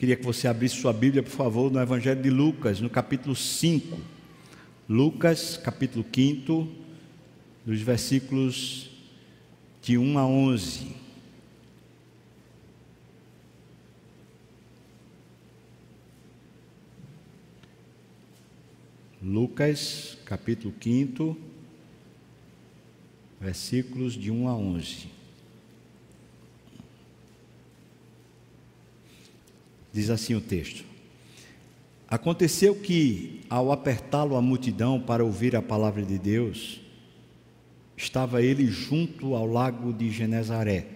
Queria que você abrisse sua Bíblia, por favor, no Evangelho de Lucas, no capítulo 5. Lucas, capítulo 5, dos versículos de 1 a 11. Lucas, capítulo 5, versículos de 1 a 11. Diz assim o texto: Aconteceu que, ao apertá-lo a multidão para ouvir a palavra de Deus, estava ele junto ao lago de Genezaré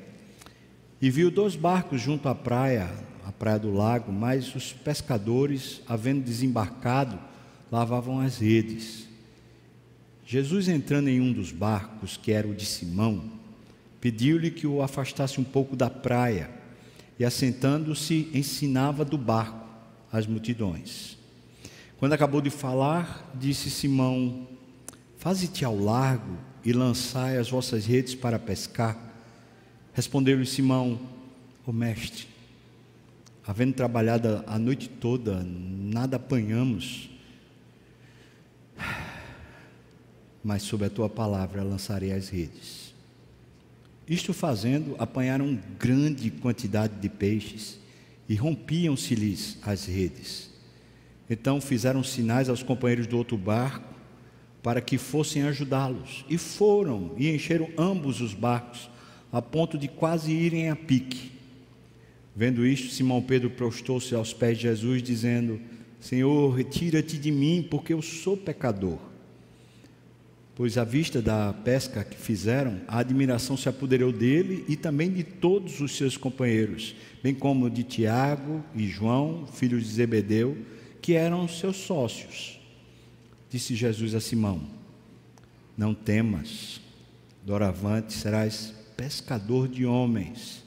e viu dois barcos junto à praia, à praia do lago, mas os pescadores, havendo desembarcado, lavavam as redes. Jesus, entrando em um dos barcos, que era o de Simão, pediu-lhe que o afastasse um pouco da praia e, assentando-se, ensinava do barco as multidões. Quando acabou de falar, disse Simão: Faze-te ao largo e lançai as vossas redes para pescar. Respondeu-lhe Simão: O mestre, havendo trabalhado a noite toda, nada apanhamos mas sob a tua palavra lançarei as redes. Isto fazendo, apanharam grande quantidade de peixes e rompiam-se-lhes as redes. Então fizeram sinais aos companheiros do outro barco para que fossem ajudá-los. E foram e encheram ambos os barcos, a ponto de quase irem a pique. Vendo isto, Simão Pedro prostou-se aos pés de Jesus, dizendo: Senhor, retira-te de mim, porque eu sou pecador pois à vista da pesca que fizeram, a admiração se apoderou dele e também de todos os seus companheiros, bem como de Tiago e João, filhos de Zebedeu, que eram seus sócios. Disse Jesus a Simão: Não temas, doravante serás pescador de homens.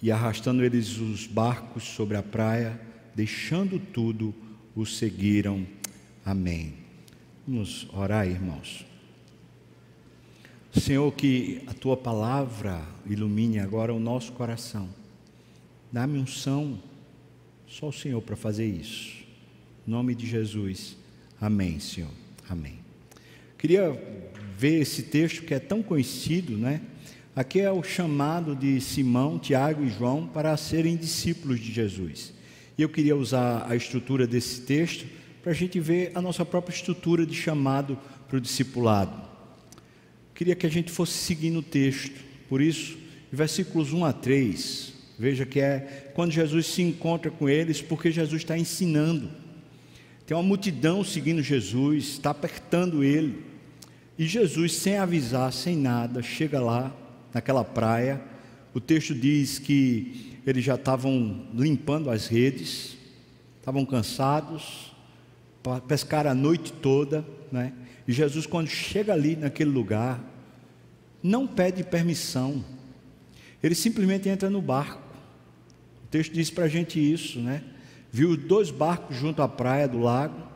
E arrastando eles os barcos sobre a praia, deixando tudo, o seguiram. Amém. Vamos orar, irmãos. Senhor, que a tua palavra ilumine agora o nosso coração. Dá-me unção, só o Senhor para fazer isso. Em nome de Jesus. Amém, Senhor. Amém. Queria ver esse texto que é tão conhecido, né? Aqui é o chamado de Simão, Tiago e João para serem discípulos de Jesus. E eu queria usar a estrutura desse texto para a gente ver a nossa própria estrutura de chamado para o discipulado. Queria que a gente fosse seguindo o texto, por isso, versículos 1 a 3, veja que é quando Jesus se encontra com eles, porque Jesus está ensinando. Tem uma multidão seguindo Jesus, está apertando ele, e Jesus, sem avisar, sem nada, chega lá, naquela praia. O texto diz que eles já estavam limpando as redes, estavam cansados, pescar a noite toda, né? E Jesus, quando chega ali naquele lugar, não pede permissão, ele simplesmente entra no barco. O texto diz para a gente isso, né? Viu dois barcos junto à praia do lago,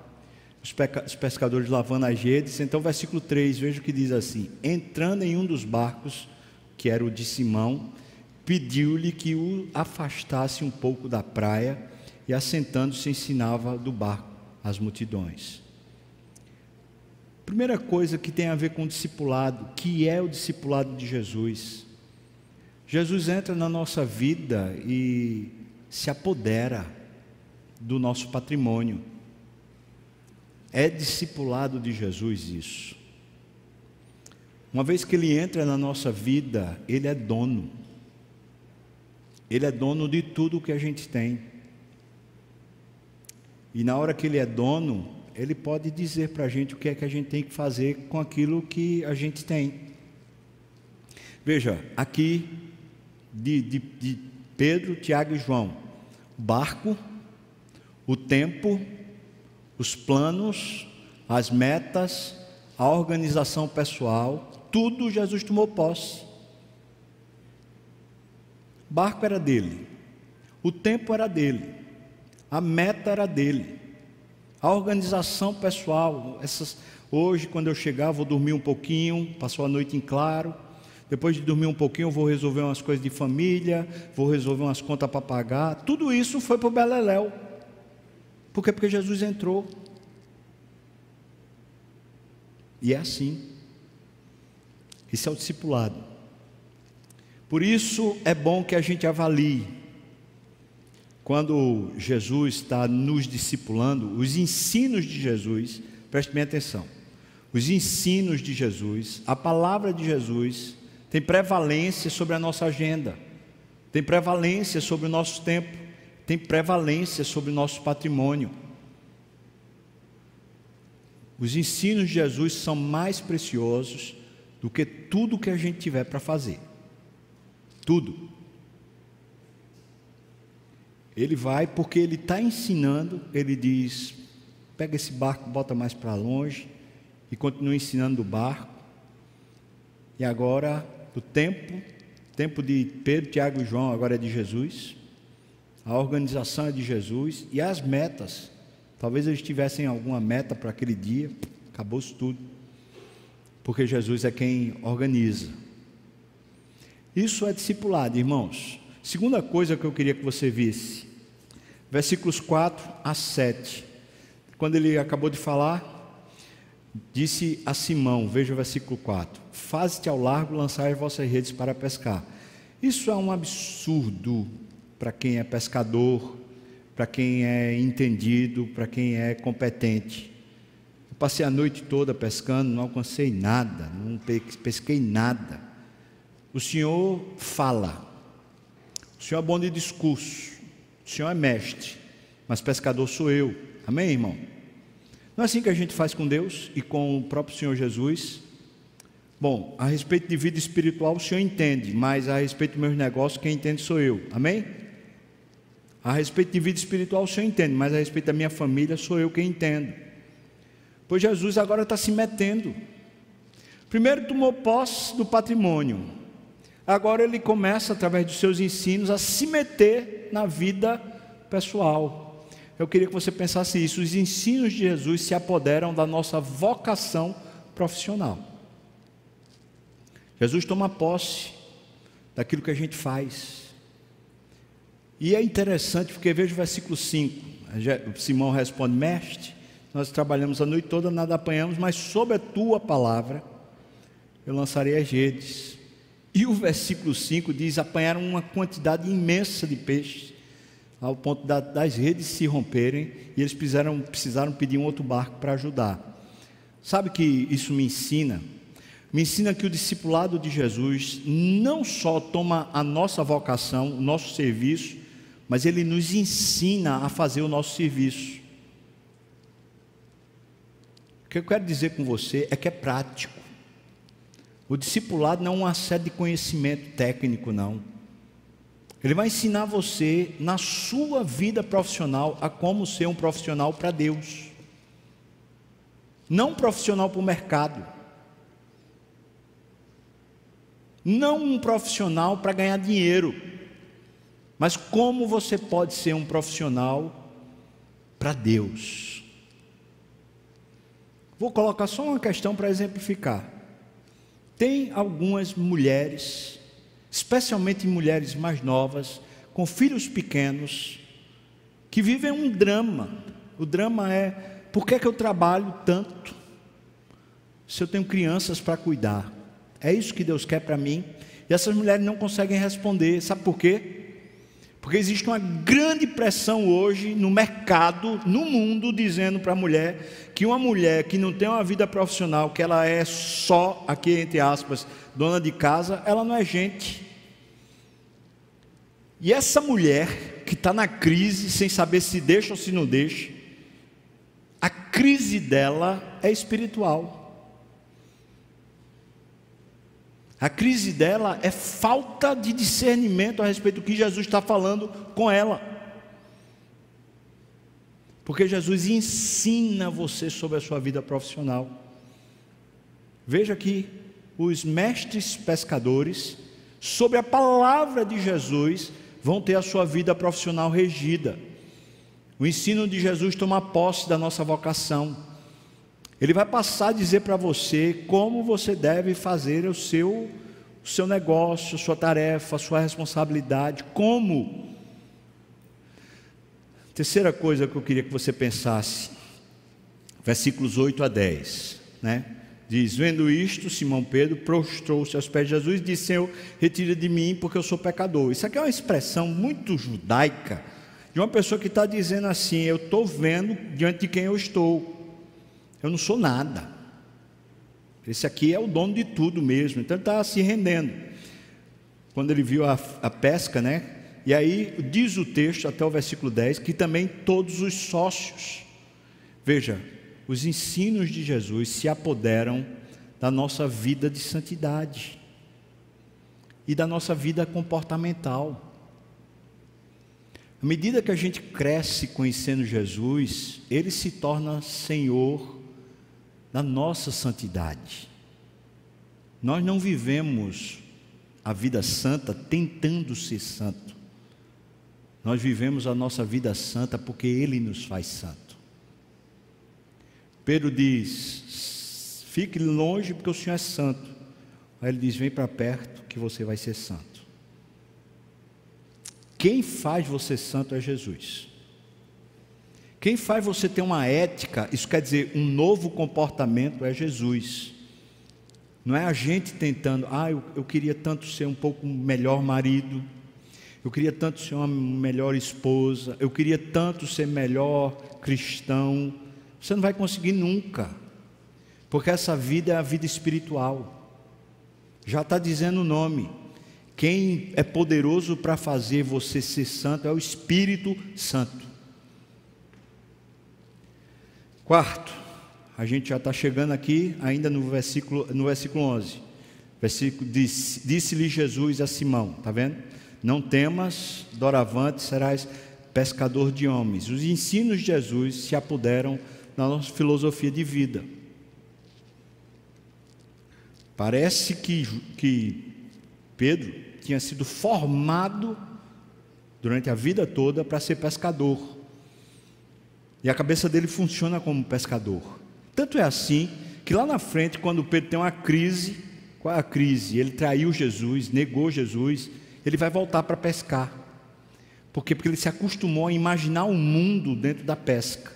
os pescadores lavando as redes. Então, versículo 3, veja o que diz assim: Entrando em um dos barcos, que era o de Simão, pediu-lhe que o afastasse um pouco da praia e, assentando-se, ensinava do barco as multidões. Primeira coisa que tem a ver com o discipulado, que é o discipulado de Jesus. Jesus entra na nossa vida e se apodera do nosso patrimônio. É discipulado de Jesus isso. Uma vez que ele entra na nossa vida, ele é dono. Ele é dono de tudo o que a gente tem. E na hora que ele é dono, ele pode dizer para a gente o que é que a gente tem que fazer com aquilo que a gente tem. Veja, aqui de, de, de Pedro, Tiago e João, barco, o tempo, os planos, as metas, a organização pessoal, tudo Jesus tomou posse. Barco era dele, o tempo era dele, a meta era dele. A organização pessoal, essas, hoje quando eu chegar vou dormir um pouquinho, passou a noite em claro. depois de dormir um pouquinho, vou resolver umas coisas de família, vou resolver umas contas para pagar. Tudo isso foi para o Beleléu. Por quê? Porque Jesus entrou. E é assim. Isso é o discipulado. Por isso é bom que a gente avalie. Quando Jesus está nos discipulando, os ensinos de Jesus, preste bem atenção. Os ensinos de Jesus, a palavra de Jesus, tem prevalência sobre a nossa agenda, tem prevalência sobre o nosso tempo, tem prevalência sobre o nosso patrimônio. Os ensinos de Jesus são mais preciosos do que tudo que a gente tiver para fazer. Tudo. Ele vai porque ele está ensinando, ele diz: pega esse barco, bota mais para longe, e continua ensinando o barco. E agora o tempo, tempo de Pedro, Tiago e João, agora é de Jesus. A organização é de Jesus e as metas. Talvez eles tivessem alguma meta para aquele dia, acabou-se tudo. Porque Jesus é quem organiza. Isso é discipulado, irmãos. Segunda coisa que eu queria que você visse, versículos 4 a 7. Quando ele acabou de falar, disse a Simão, veja o versículo 4: Faze-te ao largo lançar as vossas redes para pescar. Isso é um absurdo para quem é pescador, para quem é entendido, para quem é competente. Eu passei a noite toda pescando, não alcancei nada, não pesquei nada. O Senhor fala, o Senhor é bom de discurso, o Senhor é mestre, mas pescador sou eu. Amém, irmão? Não é assim que a gente faz com Deus e com o próprio Senhor Jesus? Bom, a respeito de vida espiritual o Senhor entende, mas a respeito dos meus negócios quem entende sou eu. Amém? A respeito de vida espiritual o Senhor entende, mas a respeito da minha família sou eu quem entendo. Pois Jesus agora está se metendo. Primeiro tomou posse do patrimônio. Agora ele começa, através dos seus ensinos, a se meter na vida pessoal eu queria que você pensasse isso. Os ensinos de Jesus se apoderam da nossa vocação profissional. Jesus toma posse daquilo que a gente faz. E é interessante porque veja o versículo 5. Simão responde: Mestre, nós trabalhamos a noite toda, nada apanhamos, mas sob a tua palavra eu lançarei as redes. E o versículo 5 diz: apanharam uma quantidade imensa de peixes ao ponto das redes se romperem e eles precisaram, precisaram pedir um outro barco para ajudar. Sabe que isso me ensina? Me ensina que o discipulado de Jesus não só toma a nossa vocação, o nosso serviço, mas ele nos ensina a fazer o nosso serviço. O que eu quero dizer com você é que é prático. O discipulado não é uma série de conhecimento técnico, não. Ele vai ensinar você na sua vida profissional a como ser um profissional para Deus. Não um profissional para o mercado. Não um profissional para ganhar dinheiro. Mas como você pode ser um profissional para Deus? Vou colocar só uma questão para exemplificar. Tem algumas mulheres especialmente mulheres mais novas, com filhos pequenos, que vivem um drama. O drama é: por que, é que eu trabalho tanto se eu tenho crianças para cuidar? É isso que Deus quer para mim. E essas mulheres não conseguem responder. Sabe por quê? Porque existe uma grande pressão hoje no mercado, no mundo, dizendo para a mulher que uma mulher que não tem uma vida profissional, que ela é só, aqui entre aspas, dona de casa, ela não é gente. E essa mulher que está na crise, sem saber se deixa ou se não deixa, a crise dela é espiritual. A crise dela é falta de discernimento a respeito do que Jesus está falando com ela. Porque Jesus ensina você sobre a sua vida profissional. Veja que os mestres pescadores, sobre a palavra de Jesus, vão ter a sua vida profissional regida. O ensino de Jesus toma posse da nossa vocação. Ele vai passar a dizer para você como você deve fazer o seu, o seu negócio, a sua tarefa, a sua responsabilidade. Como? Terceira coisa que eu queria que você pensasse, versículos 8 a 10, né? Diz: Vendo isto, Simão Pedro prostrou-se aos pés de Jesus e disse: Senhor, retira de mim, porque eu sou pecador. Isso aqui é uma expressão muito judaica, de uma pessoa que está dizendo assim: Eu estou vendo diante de quem eu estou, eu não sou nada. Esse aqui é o dono de tudo mesmo, então ele está se rendendo. Quando ele viu a, a pesca, né? E aí diz o texto, até o versículo 10, que também todos os sócios, veja, os ensinos de Jesus se apoderam da nossa vida de santidade e da nossa vida comportamental. À medida que a gente cresce conhecendo Jesus, ele se torna Senhor da nossa santidade. Nós não vivemos a vida santa tentando ser santo. Nós vivemos a nossa vida santa porque Ele nos faz santo. Pedro diz: fique longe porque o Senhor é santo. Aí ele diz: vem para perto que você vai ser santo. Quem faz você santo é Jesus. Quem faz você ter uma ética, isso quer dizer um novo comportamento, é Jesus. Não é a gente tentando, ah, eu, eu queria tanto ser um pouco melhor marido, eu queria tanto ser uma melhor esposa, eu queria tanto ser melhor cristão. Você não vai conseguir nunca, porque essa vida é a vida espiritual. Já está dizendo o nome. Quem é poderoso para fazer você ser santo é o Espírito Santo. Quarto, a gente já está chegando aqui, ainda no versículo, no versículo 11. Versículo disse-lhe Jesus a Simão, está vendo? Não temas, doravante serás pescador de homens. Os ensinos de Jesus se apoderam da nossa filosofia de vida. Parece que, que Pedro tinha sido formado durante a vida toda para ser pescador. E a cabeça dele funciona como pescador. Tanto é assim que lá na frente, quando Pedro tem uma crise, qual é a crise? Ele traiu Jesus, negou Jesus, ele vai voltar para pescar. Por quê? Porque ele se acostumou a imaginar o um mundo dentro da pesca.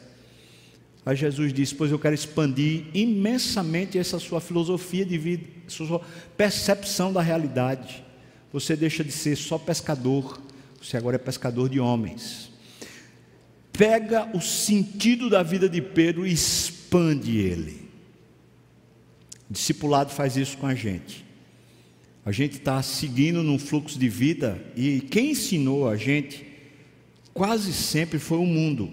Aí Jesus disse: Pois eu quero expandir imensamente essa sua filosofia de vida, sua percepção da realidade. Você deixa de ser só pescador, você agora é pescador de homens. Pega o sentido da vida de Pedro e expande ele. O discipulado faz isso com a gente. A gente está seguindo num fluxo de vida e quem ensinou a gente quase sempre foi o mundo.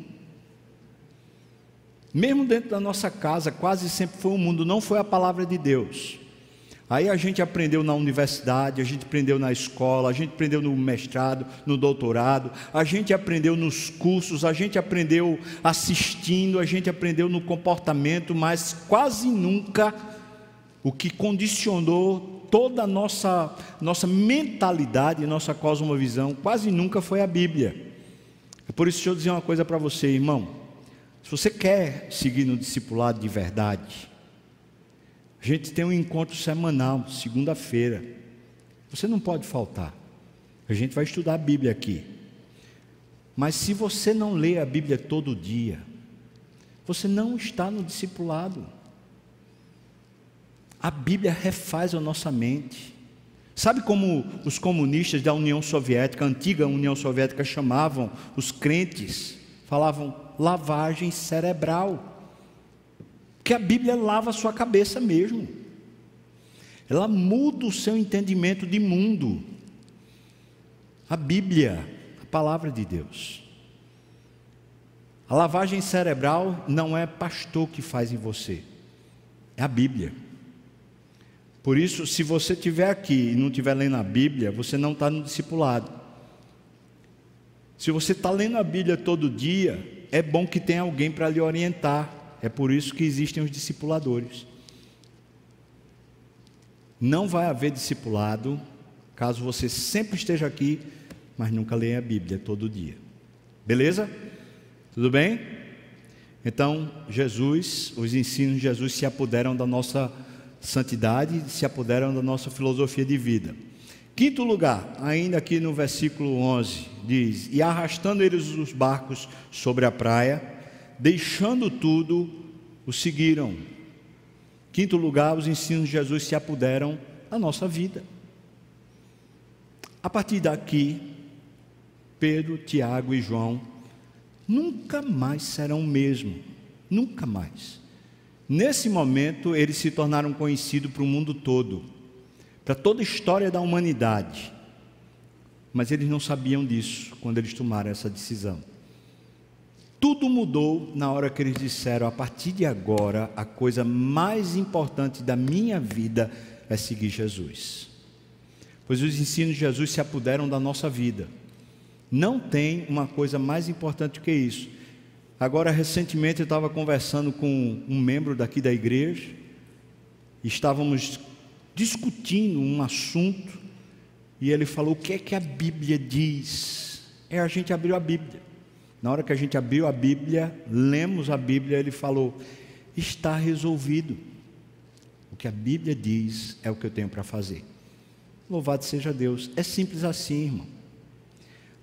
Mesmo dentro da nossa casa, quase sempre foi o mundo, não foi a palavra de Deus. Aí a gente aprendeu na universidade, a gente aprendeu na escola, a gente aprendeu no mestrado, no doutorado, a gente aprendeu nos cursos, a gente aprendeu assistindo, a gente aprendeu no comportamento, mas quase nunca o que condicionou toda a nossa, nossa mentalidade, nossa cosmovisão, quase nunca foi a Bíblia. É por isso que eu dizer uma coisa para você, irmão. Se você quer seguir no discipulado de verdade, a gente tem um encontro semanal, segunda-feira. Você não pode faltar. A gente vai estudar a Bíblia aqui. Mas se você não lê a Bíblia todo dia, você não está no discipulado. A Bíblia refaz a nossa mente. Sabe como os comunistas da União Soviética, a antiga União Soviética, chamavam os crentes? Falavam lavagem cerebral. Que a Bíblia lava a sua cabeça mesmo. Ela muda o seu entendimento de mundo. A Bíblia, a palavra de Deus. A lavagem cerebral não é pastor que faz em você, é a Bíblia. Por isso, se você estiver aqui e não estiver lendo a Bíblia, você não está no discipulado. Se você está lendo a Bíblia todo dia, é bom que tenha alguém para lhe orientar. É por isso que existem os discipuladores. Não vai haver discipulado caso você sempre esteja aqui, mas nunca leia a Bíblia todo dia. Beleza? Tudo bem? Então, Jesus, os ensinos de Jesus se apoderam da nossa santidade se apoderam da nossa filosofia de vida. Quinto lugar, ainda aqui no versículo 11, diz: E arrastando eles os barcos sobre a praia, deixando tudo, o seguiram. Quinto lugar, os ensinos de Jesus se apoderam da nossa vida. A partir daqui, Pedro, Tiago e João nunca mais serão o mesmo, nunca mais. Nesse momento, eles se tornaram conhecidos para o mundo todo, para toda a história da humanidade. Mas eles não sabiam disso quando eles tomaram essa decisão. Tudo mudou na hora que eles disseram: a partir de agora, a coisa mais importante da minha vida é seguir Jesus. Pois os ensinos de Jesus se apoderam da nossa vida. Não tem uma coisa mais importante que isso. Agora, recentemente, eu estava conversando com um membro daqui da igreja, estávamos discutindo um assunto, e ele falou: O que é que a Bíblia diz? É, a gente abriu a Bíblia. Na hora que a gente abriu a Bíblia, lemos a Bíblia, ele falou: Está resolvido. O que a Bíblia diz é o que eu tenho para fazer. Louvado seja Deus. É simples assim, irmão.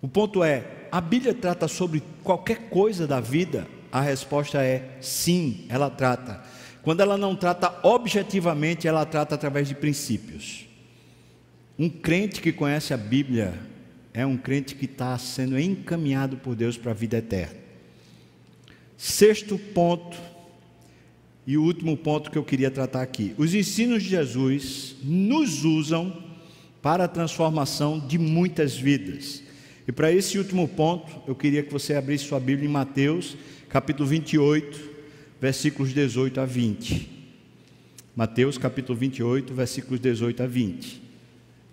O ponto é: a Bíblia trata sobre qualquer coisa da vida? A resposta é sim, ela trata. Quando ela não trata objetivamente, ela trata através de princípios. Um crente que conhece a Bíblia é um crente que está sendo encaminhado por Deus para a vida eterna. Sexto ponto, e o último ponto que eu queria tratar aqui: os ensinos de Jesus nos usam para a transformação de muitas vidas. E para esse último ponto, eu queria que você abrisse sua Bíblia em Mateus, capítulo 28, versículos 18 a 20. Mateus, capítulo 28, versículos 18 a 20.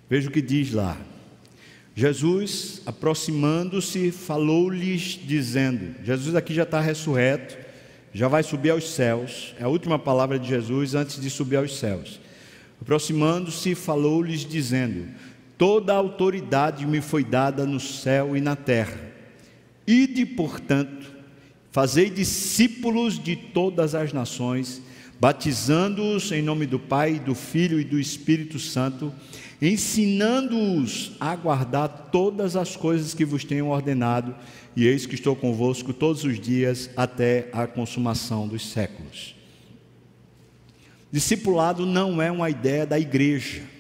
Veja o que diz lá. Jesus, aproximando-se, falou-lhes, dizendo: Jesus aqui já está ressurreto, já vai subir aos céus, é a última palavra de Jesus antes de subir aos céus. Aproximando-se, falou-lhes, dizendo: Toda a autoridade me foi dada no céu e na terra. Ide, portanto, fazei discípulos de todas as nações, batizando-os em nome do Pai, do Filho e do Espírito Santo, ensinando-os a guardar todas as coisas que vos tenho ordenado, e eis que estou convosco todos os dias até a consumação dos séculos. Discipulado não é uma ideia da igreja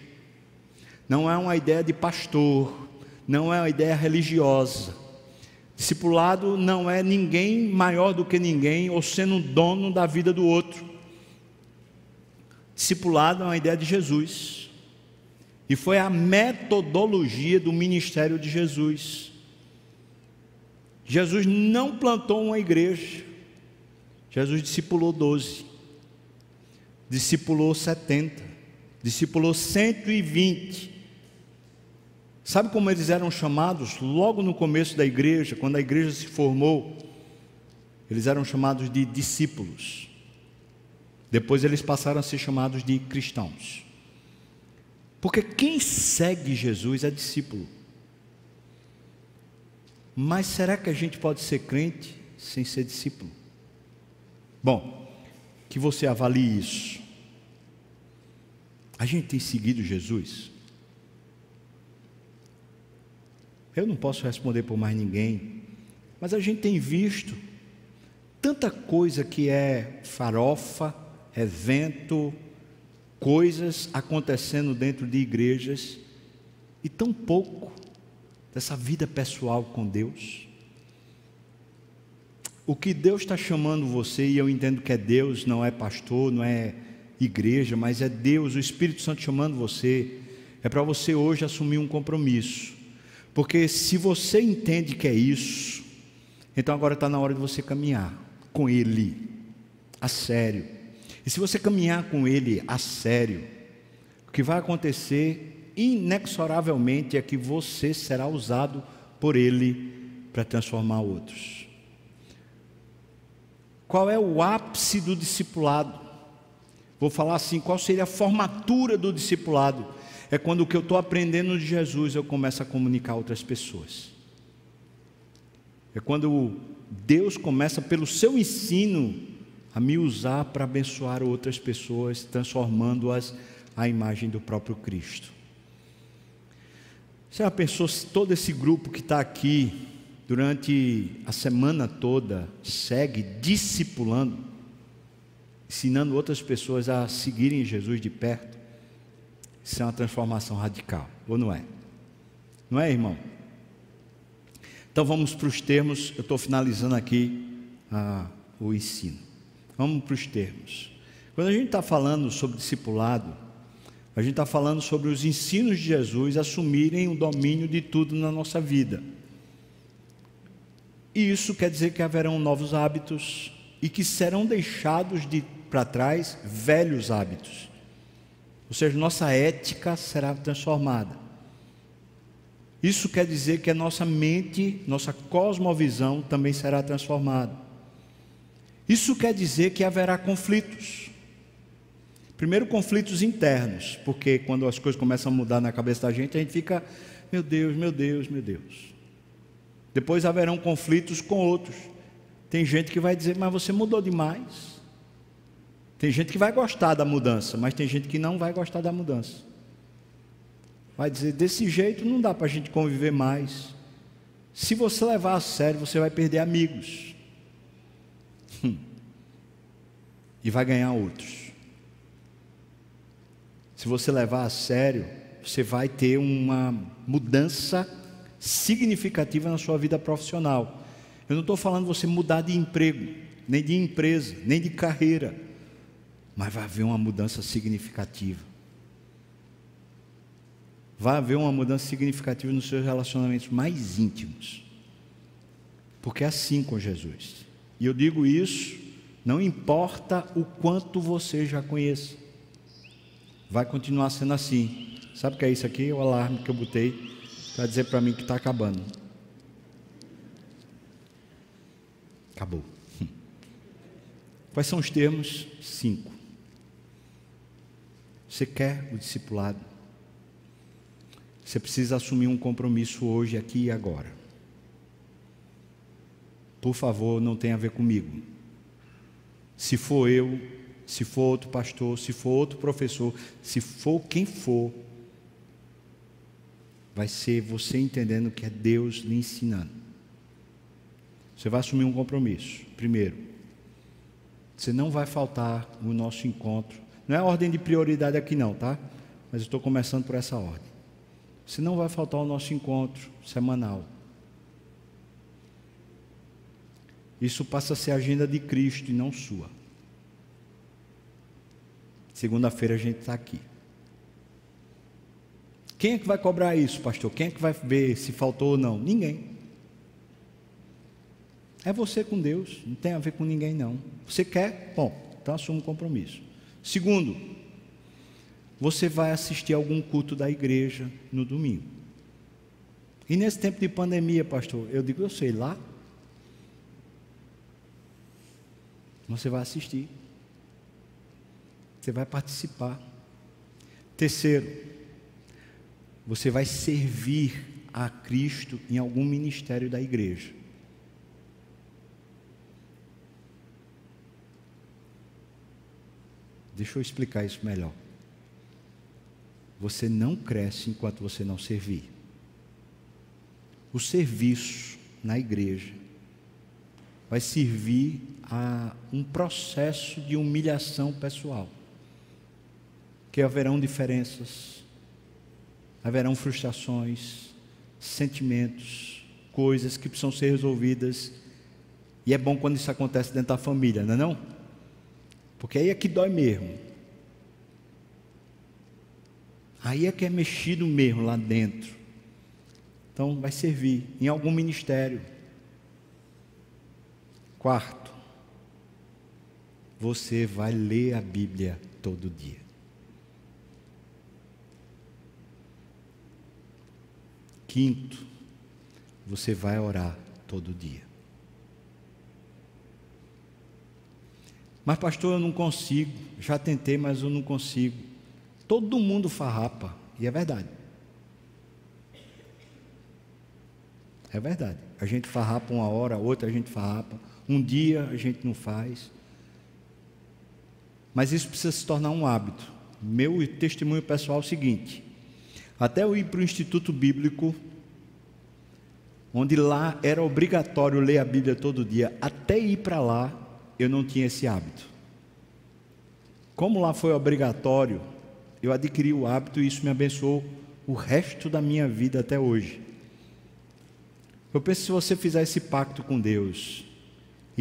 não é uma ideia de pastor, não é uma ideia religiosa. Discipulado não é ninguém maior do que ninguém ou sendo dono da vida do outro. Discipulado é uma ideia de Jesus. E foi a metodologia do ministério de Jesus. Jesus não plantou uma igreja. Jesus discipulou doze. Discipulou setenta. Discipulou cento e vinte Sabe como eles eram chamados logo no começo da igreja, quando a igreja se formou? Eles eram chamados de discípulos. Depois eles passaram a ser chamados de cristãos. Porque quem segue Jesus é discípulo. Mas será que a gente pode ser crente sem ser discípulo? Bom, que você avalie isso. A gente tem seguido Jesus? Eu não posso responder por mais ninguém, mas a gente tem visto tanta coisa que é farofa, evento, coisas acontecendo dentro de igrejas e tão pouco dessa vida pessoal com Deus. O que Deus está chamando você, e eu entendo que é Deus, não é pastor, não é igreja, mas é Deus, o Espírito Santo chamando você, é para você hoje assumir um compromisso porque se você entende que é isso, então agora está na hora de você caminhar com Ele, a sério. E se você caminhar com Ele a sério, o que vai acontecer inexoravelmente é que você será usado por Ele para transformar outros. Qual é o ápice do discipulado? Vou falar assim: qual seria a formatura do discipulado? é quando o que eu estou aprendendo de Jesus eu começo a comunicar a outras pessoas. É quando Deus começa, pelo seu ensino, a me usar para abençoar outras pessoas, transformando-as à imagem do próprio Cristo. Você já pensou se todo esse grupo que está aqui durante a semana toda segue discipulando, ensinando outras pessoas a seguirem Jesus de perto? Isso é uma transformação radical, ou não é? Não é, irmão? Então vamos para os termos, eu estou finalizando aqui ah, o ensino. Vamos para os termos. Quando a gente está falando sobre discipulado, a gente está falando sobre os ensinos de Jesus assumirem o domínio de tudo na nossa vida. E isso quer dizer que haverão novos hábitos e que serão deixados de para trás velhos hábitos. Ou seja, nossa ética será transformada. Isso quer dizer que a nossa mente, nossa cosmovisão também será transformada. Isso quer dizer que haverá conflitos. Primeiro, conflitos internos, porque quando as coisas começam a mudar na cabeça da gente, a gente fica, meu Deus, meu Deus, meu Deus. Depois haverão conflitos com outros. Tem gente que vai dizer, mas você mudou demais. Tem gente que vai gostar da mudança, mas tem gente que não vai gostar da mudança. Vai dizer, desse jeito não dá para a gente conviver mais. Se você levar a sério, você vai perder amigos. E vai ganhar outros se você levar a sério, você vai ter uma mudança significativa na sua vida profissional. Eu não estou falando você mudar de emprego, nem de empresa, nem de carreira, mas vai haver uma mudança significativa. Vai haver uma mudança significativa nos seus relacionamentos mais íntimos. Porque é assim com Jesus. E eu digo isso, não importa o quanto você já conheça vai continuar sendo assim. Sabe o que é isso aqui? O alarme que eu botei para dizer para mim que está acabando. Acabou. Quais são os termos? Cinco. Você quer o discipulado? Você precisa assumir um compromisso hoje, aqui e agora. Por favor, não tenha a ver comigo. Se for eu, se for outro pastor, se for outro professor, se for quem for, vai ser você entendendo que é Deus lhe ensinando. Você vai assumir um compromisso. Primeiro, você não vai faltar o nosso encontro. Não é ordem de prioridade aqui não, tá? Mas eu estou começando por essa ordem. Você não vai faltar o nosso encontro semanal. Isso passa a ser a agenda de Cristo e não sua. Segunda-feira a gente está aqui. Quem é que vai cobrar isso, pastor? Quem é que vai ver se faltou ou não? Ninguém. É você com Deus, não tem a ver com ninguém, não. Você quer? Bom, então assuma um compromisso. Segundo, você vai assistir algum culto da igreja no domingo. E nesse tempo de pandemia, pastor, eu digo, eu sei lá. Você vai assistir. Você vai participar. Terceiro, você vai servir a Cristo em algum ministério da igreja. Deixa eu explicar isso melhor. Você não cresce enquanto você não servir. O serviço na igreja vai servir a um processo de humilhação pessoal que haverão diferenças, haverão frustrações, sentimentos, coisas que precisam ser resolvidas. E é bom quando isso acontece dentro da família, não é não? Porque aí é que dói mesmo. Aí é que é mexido mesmo lá dentro. Então vai servir em algum ministério. Quarto, você vai ler a Bíblia todo dia. Quinto, você vai orar todo dia. Mas, pastor, eu não consigo. Já tentei, mas eu não consigo. Todo mundo farrapa, e é verdade. É verdade. A gente farrapa uma hora, outra a gente farrapa. Um dia a gente não faz. Mas isso precisa se tornar um hábito. Meu testemunho pessoal é o seguinte: até eu ir para o Instituto Bíblico, onde lá era obrigatório ler a Bíblia todo dia, até ir para lá, eu não tinha esse hábito. Como lá foi obrigatório, eu adquiri o hábito e isso me abençoou o resto da minha vida até hoje. Eu penso que se você fizer esse pacto com Deus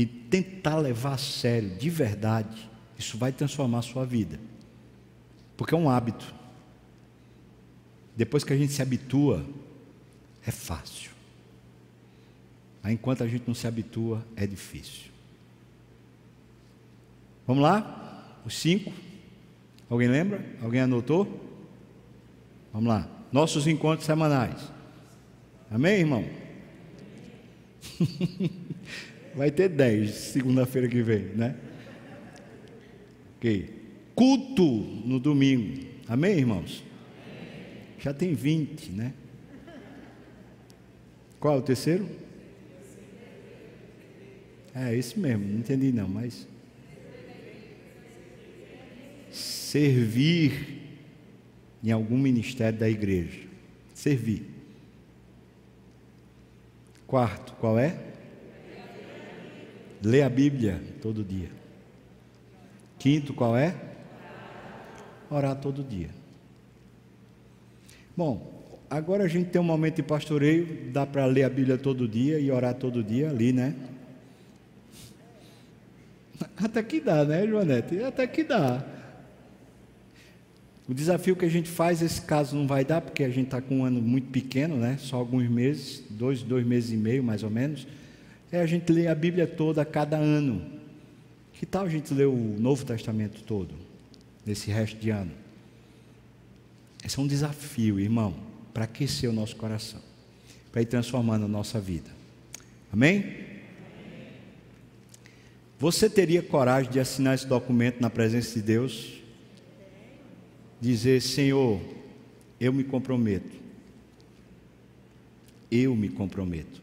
e tentar levar a sério, de verdade, isso vai transformar a sua vida. Porque é um hábito. Depois que a gente se habitua, é fácil. Mas enquanto a gente não se habitua, é difícil. Vamos lá? Os cinco. Alguém lembra? Alguém anotou? Vamos lá. Nossos encontros semanais. Amém, irmão? Vai ter dez segunda-feira que vem, né? Ok. Culto no domingo. Amém, irmãos? Já tem 20, né? Qual é o terceiro? É esse mesmo, não entendi não, mas. Servir em algum ministério da igreja. Servir. Quarto, qual é? Ler a Bíblia todo dia. Quinto, qual é? Orar todo dia. Bom, agora a gente tem um momento de pastoreio, dá para ler a Bíblia todo dia e orar todo dia ali, né? Até que dá, né, Joanete? Até que dá. O desafio que a gente faz, esse caso não vai dar, porque a gente está com um ano muito pequeno, né? Só alguns meses, dois, dois meses e meio mais ou menos. É a gente ler a Bíblia toda a cada ano. Que tal a gente ler o Novo Testamento todo, nesse resto de ano? Esse é um desafio, irmão, para aquecer o nosso coração, para ir transformando a nossa vida. Amém? Você teria coragem de assinar esse documento na presença de Deus? Dizer, Senhor, eu me comprometo. Eu me comprometo.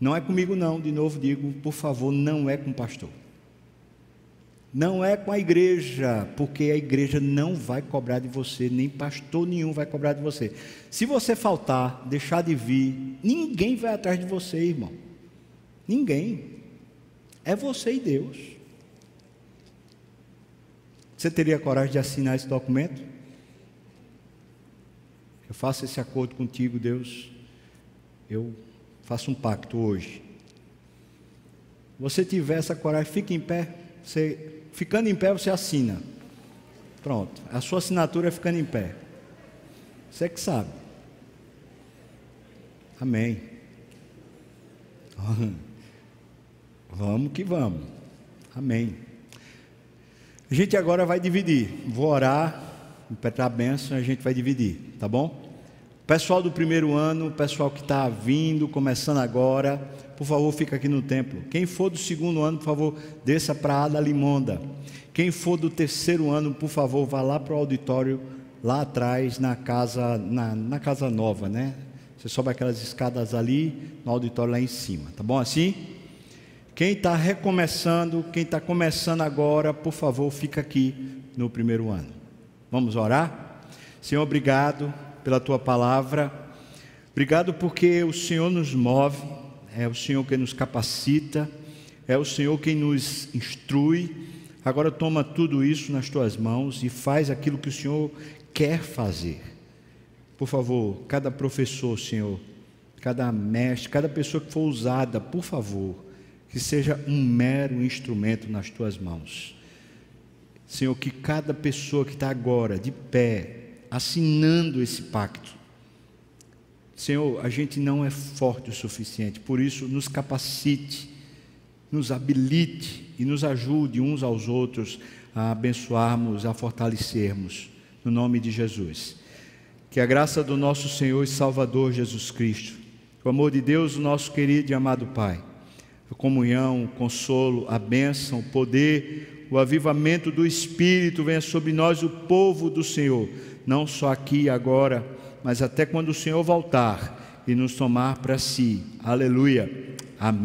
Não é comigo, não, de novo digo, por favor, não é com o pastor. Não é com a igreja, porque a igreja não vai cobrar de você, nem pastor nenhum vai cobrar de você. Se você faltar, deixar de vir, ninguém vai atrás de você, irmão. Ninguém. É você e Deus. Você teria coragem de assinar esse documento? Eu faço esse acordo contigo, Deus. Eu faço um pacto hoje. Você tiver essa coragem, fique em pé. Você Ficando em pé, você assina. Pronto. A sua assinatura é ficando em pé. Você que sabe. Amém. Vamos que vamos. Amém. A gente agora vai dividir. Vou orar, impetrar a bênção, a gente vai dividir, tá bom? Pessoal do primeiro ano, pessoal que está vindo, começando agora, por favor, fica aqui no templo. Quem for do segundo ano, por favor, desça para a Ada Limonda. Quem for do terceiro ano, por favor, vá lá para o auditório, lá atrás, na casa, na, na casa nova, né? Você sobe aquelas escadas ali, no auditório lá em cima, tá bom assim? Quem está recomeçando, quem está começando agora, por favor, fica aqui no primeiro ano. Vamos orar? Senhor, obrigado pela tua palavra. Obrigado porque o Senhor nos move, é o Senhor quem nos capacita, é o Senhor quem nos instrui. Agora toma tudo isso nas tuas mãos e faz aquilo que o Senhor quer fazer. Por favor, cada professor, Senhor, cada mestre, cada pessoa que for usada, por favor, que seja um mero instrumento nas tuas mãos. Senhor, que cada pessoa que está agora de pé, assinando esse pacto. Senhor, a gente não é forte o suficiente, por isso nos capacite, nos habilite e nos ajude uns aos outros a abençoarmos, a fortalecermos, no nome de Jesus. Que a graça do nosso Senhor e Salvador Jesus Cristo, o amor de Deus, o nosso querido e amado Pai, a comunhão, o consolo, a bênção, o poder, o avivamento do Espírito venha sobre nós, o povo do Senhor não só aqui e agora, mas até quando o Senhor voltar e nos tomar para si. Aleluia. Amém.